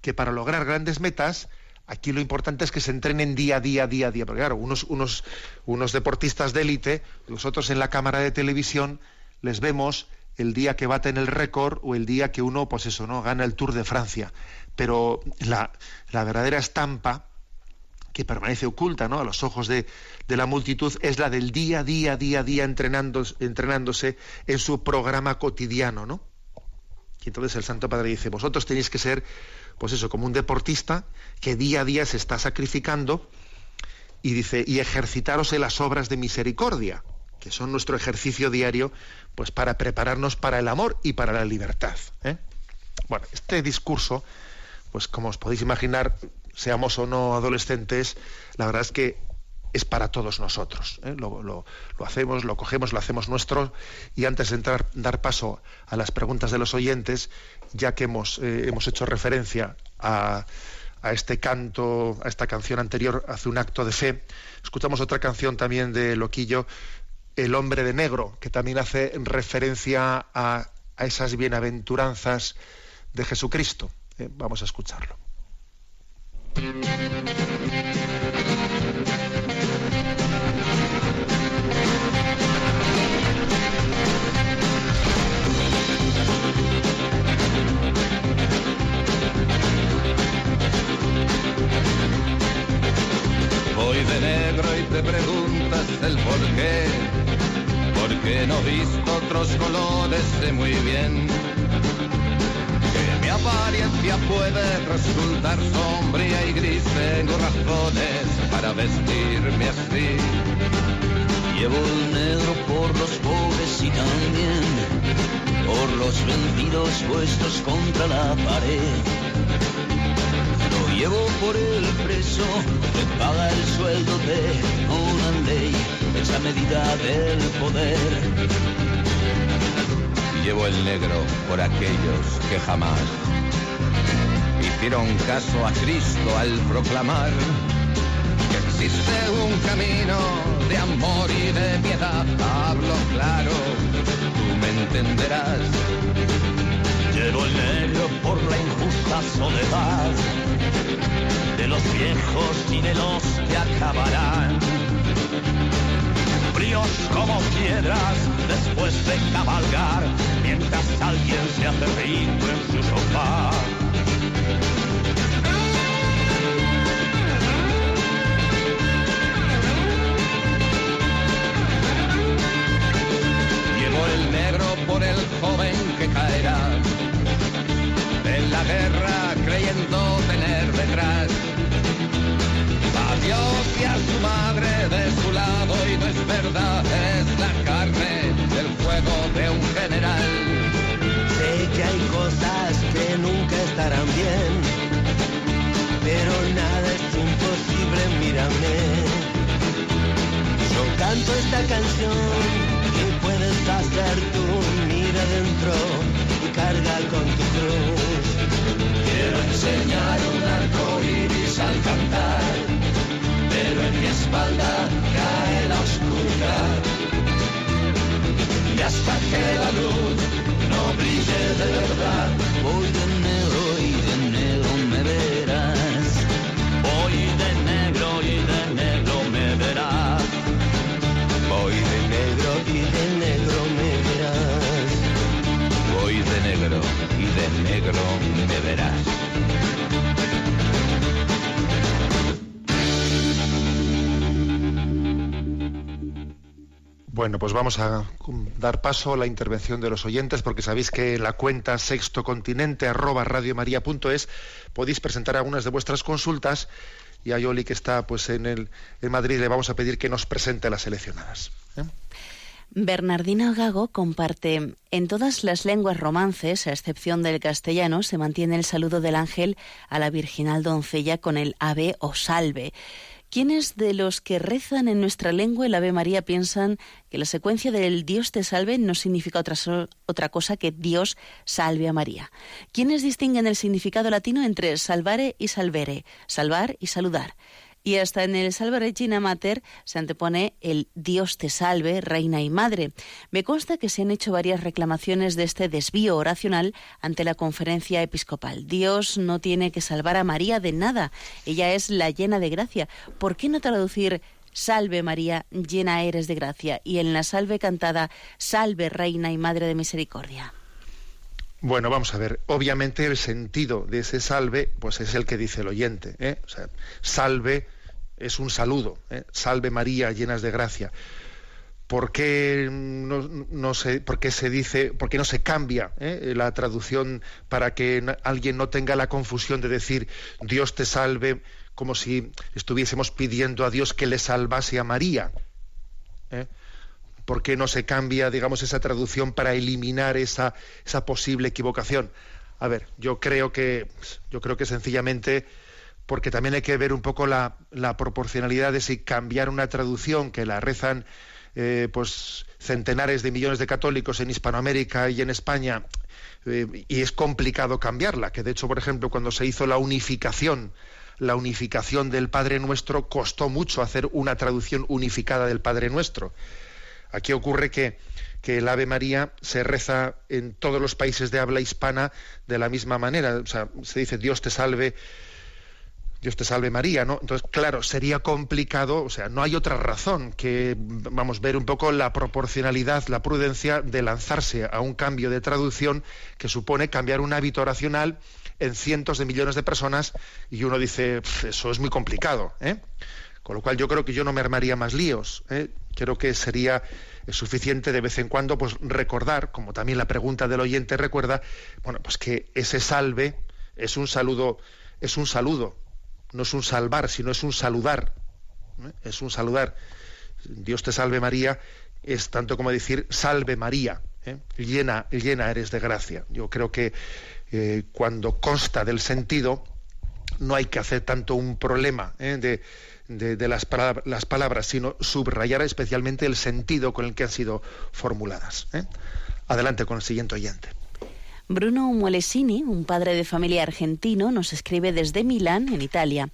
que para lograr grandes metas, aquí lo importante es que se entrenen día a día, día a día. Porque claro, unos, unos, unos deportistas de élite, nosotros en la cámara de televisión les vemos el día que baten el récord o el día que uno, pues eso, ¿no? Gana el Tour de Francia. Pero la, la verdadera estampa que permanece oculta ¿no? a los ojos de, de, la multitud es la del día, día, día, día entrenando, entrenándose en su programa cotidiano, ¿no? Y entonces el Santo Padre dice, vosotros tenéis que ser, pues eso, como un deportista que día a día se está sacrificando y dice, y ejercitaros en las obras de misericordia, que son nuestro ejercicio diario, pues para prepararnos para el amor y para la libertad. ¿eh? Bueno, este discurso, pues como os podéis imaginar, seamos o no adolescentes, la verdad es que es para todos nosotros. ¿eh? Lo, hacemos, lo cogemos, lo hacemos nuestro y antes de entrar, dar paso a las preguntas de los oyentes, ya que hemos, eh, hemos hecho referencia a, a, este canto, a esta canción anterior, hace un acto de fe, escuchamos otra canción también de Loquillo, El hombre de negro, que también hace referencia a, esas bienaventuranzas de Jesucristo. ¿eh? Vamos a escucharlo. Voy de negro y te preguntas el por qué, porque no he visto otros colores, sé muy bien. Que mi apariencia puede resultar sombría y gris, tengo razones para vestirme así. Llevo el negro por los pobres y también por los vencidos puestos contra la pared llevo por el preso que paga el sueldo de una ley, esa medida del poder. Llevo el negro por aquellos que jamás hicieron caso a Cristo al proclamar que existe un camino de amor y de piedad. Hablo claro, tú me entenderás. Llevo el negro por la injusta soledad de los viejos y de los que acabarán. Fríos como piedras después de cabalgar, mientras alguien se hace rico en su sofá. Llevo el negro por el joven que caerá en la guerra creyendo detrás a Dios y a su madre de su lado y no es verdad, es la carne del fuego de un general. Sé que hay cosas que nunca estarán bien, pero nada es imposible, mírame. Yo canto esta canción que puedes hacer que la luz no brille de verdad, voy de negro y de negro me verás. Voy de negro y de negro me verás. Voy de negro y de negro me verás. Voy de negro y de negro me verás. Bueno, pues vamos a dar paso a la intervención de los oyentes, porque sabéis que en la cuenta sextocontinente arroba radiomaria.es podéis presentar algunas de vuestras consultas y a Yoli que está pues en el en Madrid le vamos a pedir que nos presente las seleccionadas. ¿eh? Bernardino Gago comparte, en todas las lenguas romances, a excepción del castellano, se mantiene el saludo del ángel a la virginal doncella con el ave o salve. ¿Quiénes de los que rezan en nuestra lengua el Ave María piensan que la secuencia del Dios te salve no significa otra, otra cosa que Dios salve a María? ¿Quiénes distinguen el significado latino entre salvare y salvere, salvar y saludar? Y hasta en el Salve Regina Mater se antepone el Dios te salve, Reina y Madre. Me consta que se han hecho varias reclamaciones de este desvío oracional ante la conferencia episcopal. Dios no tiene que salvar a María de nada, ella es la llena de gracia. ¿Por qué no traducir Salve María, llena eres de gracia y en la salve cantada Salve Reina y Madre de Misericordia? Bueno, vamos a ver. Obviamente el sentido de ese salve, pues es el que dice el oyente. ¿eh? O sea, salve es un saludo. ¿eh? Salve María, llenas de gracia. ¿Por qué no, se, se dice, por no se cambia eh, la traducción para que alguien no tenga la confusión de decir Dios te salve, como si estuviésemos pidiendo a Dios que le salvase a María? ¿Eh? ¿Por qué no se cambia, digamos, esa traducción para eliminar esa, esa posible equivocación? A ver, yo creo que, yo creo que sencillamente porque también hay que ver un poco la, proporcionalidad de si cambiar una traducción que la rezan eh, pues centenares de millones de católicos en Hispanoamérica y en España eh, y es complicado cambiarla que de hecho por ejemplo cuando se hizo la unificación la unificación del Padre Nuestro costó mucho hacer una traducción unificada del Padre Nuestro aquí ocurre que el Ave María se reza en todos los países de habla hispana de la misma manera. O sea, se dice Dios te salve, Dios te salve María, ¿no? Entonces, claro, sería complicado, o sea, no hay otra razón que, vamos, ver un poco la proporcionalidad, la prudencia de lanzarse a un cambio de traducción que supone cambiar un hábito oracional en cientos de millones de personas y uno dice, eso es muy complicado, ¿eh? Con lo cual yo creo que yo no me armaría más líos, ¿eh? Creo que sería suficiente de vez en cuando pues recordar, como también la pregunta del oyente recuerda, bueno, pues que ese salve es un saludo, es un saludo, no es un salvar, sino es un saludar. ¿eh? Es un saludar. Dios te salve María es tanto como decir salve María, ¿eh? llena, llena eres de gracia. Yo creo que eh, cuando consta del sentido, no hay que hacer tanto un problema de, de, las, las, palabras, sino subrayar especialmente el sentido con el que han sido formuladas. Adelante con el siguiente oyente. Bruno Molesini, un padre de familia argentino, nos escribe desde Milán, en Italia.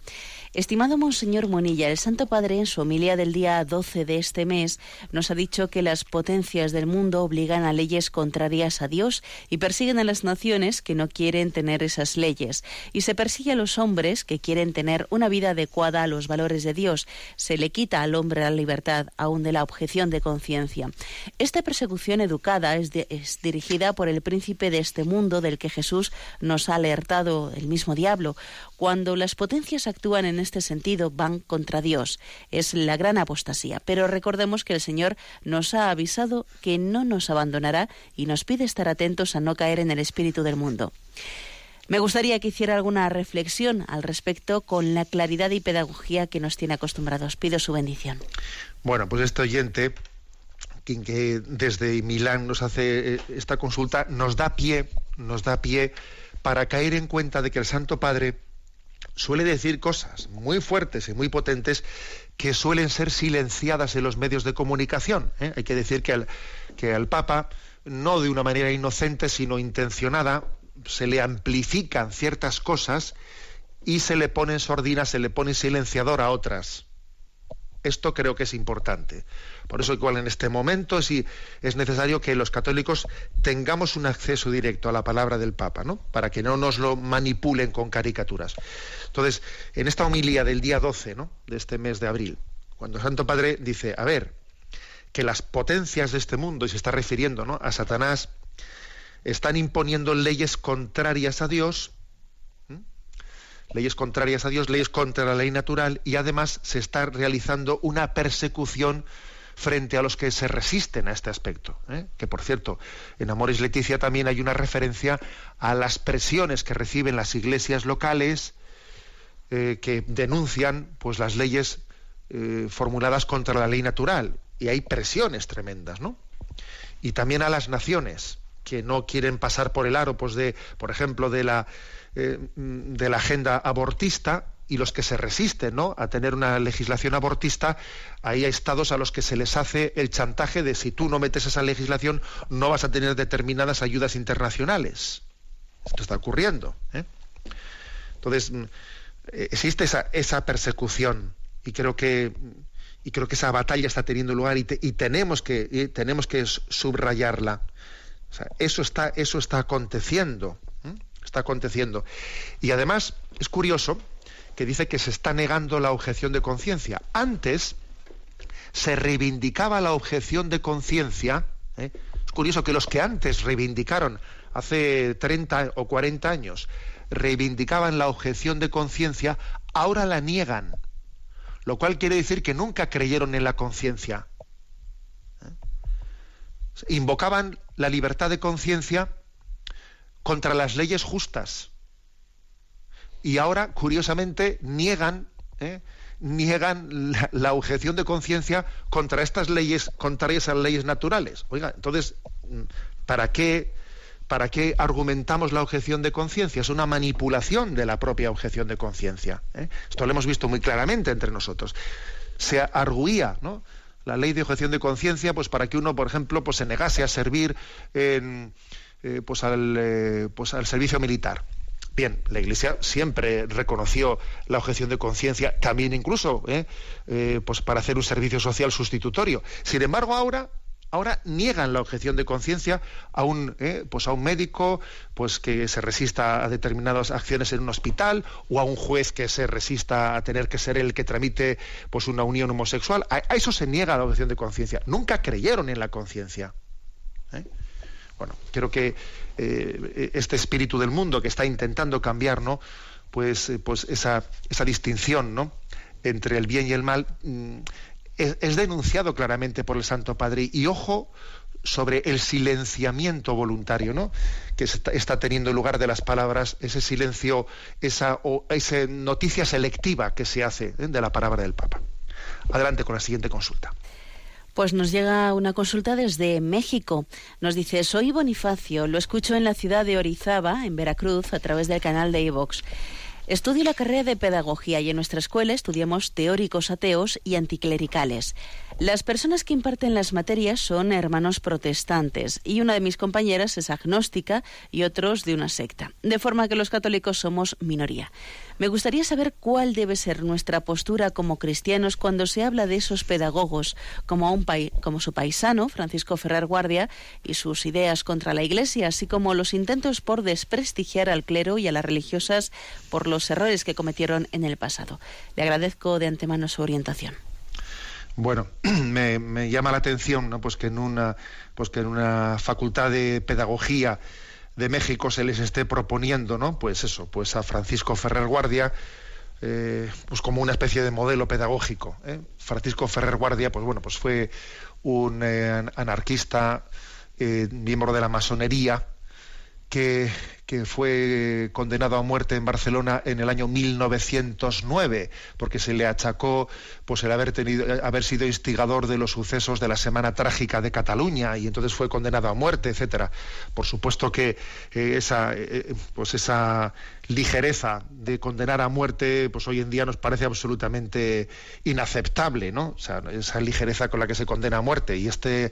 Estimado Monseñor Monilla, el Santo Padre en su homilía del día 12 de este mes nos ha dicho que las potencias del mundo obligan a leyes contrarias a Dios y persiguen a las naciones que no quieren tener esas leyes. Y se persigue a los hombres que quieren tener una vida adecuada a los valores de Dios. Se le quita al hombre la libertad, aún de la objeción de conciencia. Esta persecución educada es dirigida por el príncipe de este mundo del que Jesús nos ha alertado el mismo diablo. Cuando las potencias actúan en este sentido van contra Dios. Es la gran apostasía. Pero recordemos que el Señor nos ha avisado que no nos abandonará y nos pide estar atentos a no caer en el espíritu del mundo. Me gustaría que hiciera alguna reflexión al respecto con la claridad y pedagogía que nos tiene acostumbrados. Pido su bendición. Bueno, pues este oyente, que desde Milán nos hace eh, esta consulta, nos da pie, nos da pie para caer en cuenta de que el Santo Padre suele decir cosas muy fuertes y muy potentes que suelen ser silenciadas en los medios de comunicación. ¿eh? Hay que decir que al, Papa, no de una manera inocente, sino intencionada, se le amplifican ciertas cosas y se le pone en sordina, se le pone silenciador a otras. Esto creo que es importante. Por eso igual en este momento sí es necesario que los católicos tengamos un acceso directo a la palabra del Papa, ¿no? Para que no nos lo manipulen con caricaturas. Entonces, en esta homilía del día 12, ¿no? De este mes de abril, cuando Santo Padre dice, a ver, que las potencias de este mundo, y se está refiriendo ¿no? a Satanás, están imponiendo leyes contrarias a Dios, leyes contrarias a Dios, leyes contra la ley natural y además se está realizando una persecución frente a los que se resisten a este aspecto. ¿eh? Que por cierto, en Amores Leticia también hay una referencia a las presiones que reciben las iglesias locales eh, que denuncian pues las leyes eh, formuladas contra la ley natural. Y hay presiones tremendas, ¿no? Y también a las naciones que no quieren pasar por el aro, pues de, por ejemplo, de la eh, de la agenda abortista y los que se resisten ¿no? a tener una legislación abortista, ahí hay estados a los que se les hace el chantaje de si tú no metes esa legislación no vas a tener determinadas ayudas internacionales. Esto está ocurriendo. ¿eh? Entonces, mm, existe esa, esa, persecución y creo que y creo que esa batalla está teniendo lugar y, tenemos que tenemos que subrayarla. Eso está eso está aconteciendo está aconteciendo. Y además es curioso que dice que se está negando la objeción de conciencia. Antes se reivindicaba la objeción de conciencia. ¿eh? Es curioso que los que antes reivindicaron, hace 30 o 40 años, reivindicaban la objeción de conciencia, ahora la niegan. Lo cual quiere decir que nunca creyeron en la conciencia. ¿eh? invocaban la libertad de conciencia contra las leyes justas. Y ahora, curiosamente, niegan, ¿eh? niegan la, objeción de conciencia contra estas leyes, contrarias a las leyes naturales. Oiga, entonces, ¿para qué, ¿para qué argumentamos la objeción de conciencia? Es una manipulación de la propia objeción de conciencia. ¿eh? Esto lo hemos visto muy claramente entre nosotros. Se arguía, ¿no? La ley de objeción de conciencia, pues para que uno, por ejemplo, pues se negase a servir en, eh, pues, al, eh, pues al servicio militar. Bien, la Iglesia siempre reconoció la objeción de conciencia, también incluso eh, pues para hacer un servicio social sustitutorio. Sin embargo, ahora ahora niegan la objeción de conciencia a un eh, pues a un médico pues que se resista a determinadas acciones en un hospital o a un juez que se resista a tener que ser el que tramite pues una unión homosexual. A, eso se niega la objeción de conciencia. Nunca creyeron en la conciencia ¿eh? bueno creo que eh, este espíritu del mundo que está intentando cambiar no pues pues esa esa distinción no entre el bien y el mal es, denunciado claramente por el Santo Padre. Y ojo sobre el silenciamiento voluntario, ¿no? Que está, teniendo lugar de las palabras, ese silencio, esa, o, esa noticia selectiva que se hace ¿eh? de la palabra del Papa. Adelante con la siguiente consulta. Pues nos llega una consulta desde México. Nos dice, soy Bonifacio, lo escucho en la ciudad de Orizaba, en Veracruz, a través del canal de iVox. Estudio la carrera de pedagogía y en nuestra escuela estudiamos teóricos ateos y anticlericales. Las personas que imparten las materias son hermanos protestantes y una de mis compañeras es agnóstica y otros de una secta, de forma que los católicos somos minoría. Me gustaría saber cuál debe ser nuestra postura como cristianos cuando se habla de esos pedagogos, como, como su paisano, Francisco Ferrer Guardia, y sus ideas contra la Iglesia, así como los intentos por desprestigiar al clero y a las religiosas por los errores que cometieron en el pasado. Le agradezco de antemano su orientación. Bueno, me, llama la atención pues pues que en una facultad de pedagogía de México se les esté proponiendo, ¿no? Pues eso, pues a Francisco Ferrer Guardia, eh, pues como una especie de modelo pedagógico. ¿eh? Francisco Ferrer Guardia, pues bueno, pues fue un eh, anarquista, miembro de la masonería, que, fue condenado a muerte en Barcelona en el año 1909, porque se le achacó pues, el haber, tenido, haber sido instigador de los sucesos de la Semana Trágica de Cataluña, y entonces fue condenado a muerte, etcétera. Por supuesto que eh, esa, eh, pues esa ligereza de condenar a muerte, pues hoy en día nos parece absolutamente inaceptable, ¿no? O sea, esa ligereza con la que se condena a muerte. Y este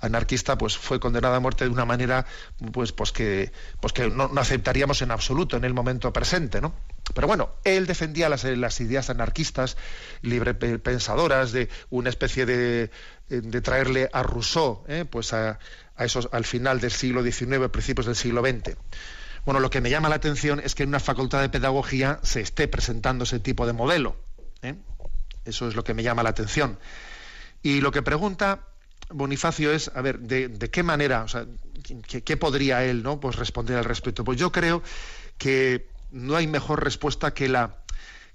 anarquista pues fue condenada a muerte de una manera pues pues que pues que no, aceptaríamos en absoluto en el momento presente no pero bueno él defendía las, ideas anarquistas libre pensadoras de una especie de, de traerle a Rousseau ¿eh? pues a, a, esos al final del siglo XIX principios del siglo XX bueno lo que me llama la atención es que en una facultad de pedagogía se esté presentando ese tipo de modelo ¿eh? eso es lo que me llama la atención y lo que pregunta Bonifacio es, a ver, de, qué manera, o sea, ¿qué, podría él ¿no? pues responder al respecto? Pues yo creo que no hay mejor respuesta que la,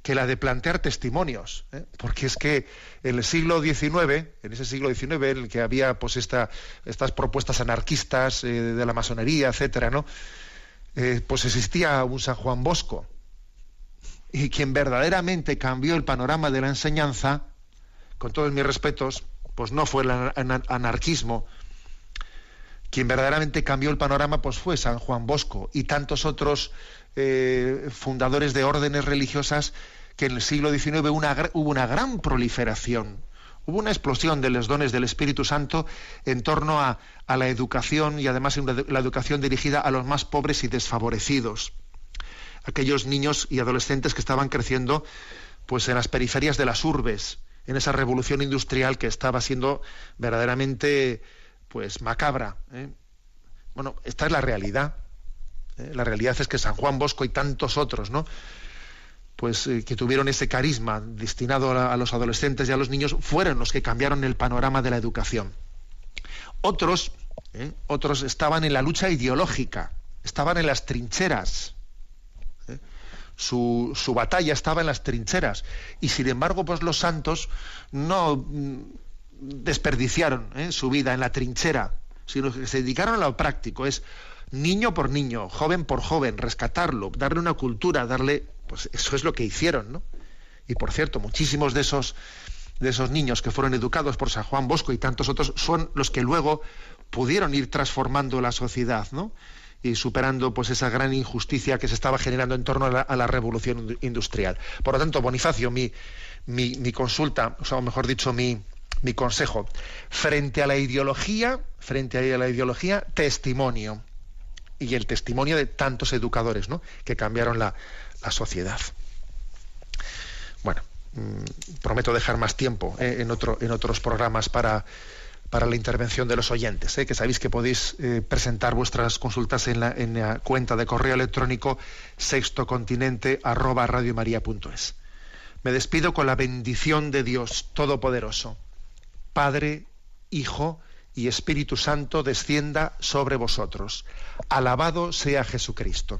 que la de plantear testimonios, ¿eh? porque es que en el siglo XIX, en ese siglo XIX en el que había pues esta, estas propuestas anarquistas eh, de la masonería, etcétera, ¿no? Eh, pues existía un San Juan Bosco y quien verdaderamente cambió el panorama de la enseñanza, con todos mis respetos, pues no fue el anarquismo. Quien verdaderamente cambió el panorama pues fue San Juan Bosco y tantos otros eh, fundadores de órdenes religiosas que en el siglo XIX hubo una gran proliferación. Hubo una explosión de los dones del Espíritu Santo en torno a, la educación y además la educación dirigida a los más pobres y desfavorecidos. Aquellos niños y adolescentes que estaban creciendo pues en las periferias de las urbes, en esa revolución industrial que estaba siendo verdaderamente pues macabra. ¿eh? Bueno, esta es la realidad. ¿eh? La realidad es que San Juan Bosco y tantos otros, ¿no? Pues eh, que tuvieron ese carisma destinado a, los adolescentes y a los niños, fueron los que cambiaron el panorama de la educación. Otros, otros estaban en la lucha ideológica, estaban en las trincheras su, su, batalla estaba en las trincheras y sin embargo pues los santos no mm, desperdiciaron ¿eh? su vida en la trinchera sino que se dedicaron a lo práctico, es niño por niño, joven por joven, rescatarlo, darle una cultura, darle, pues eso es lo que hicieron, ¿no? Y por cierto, muchísimos de esos de esos niños que fueron educados por San Juan Bosco y tantos otros son los que luego pudieron ir transformando la sociedad, ¿no? Y superando pues esa gran injusticia que se estaba generando en torno a la, revolución industrial. Por lo tanto, Bonifacio, mi, mi, consulta, o sea, mejor dicho, mi, mi consejo, frente a la ideología, frente a la ideología, testimonio. Y el testimonio de tantos educadores ¿no? que cambiaron la, la sociedad. Bueno, mm, prometo dejar más tiempo ¿eh? en, otro, en otros programas para para la intervención de los oyentes, ¿eh? que sabéis que podéis eh, presentar vuestras consultas en la, cuenta de correo electrónico sextocontinente arroba Me despido con la bendición de Dios Todopoderoso. Padre, Hijo y Espíritu Santo descienda sobre vosotros. Alabado sea Jesucristo.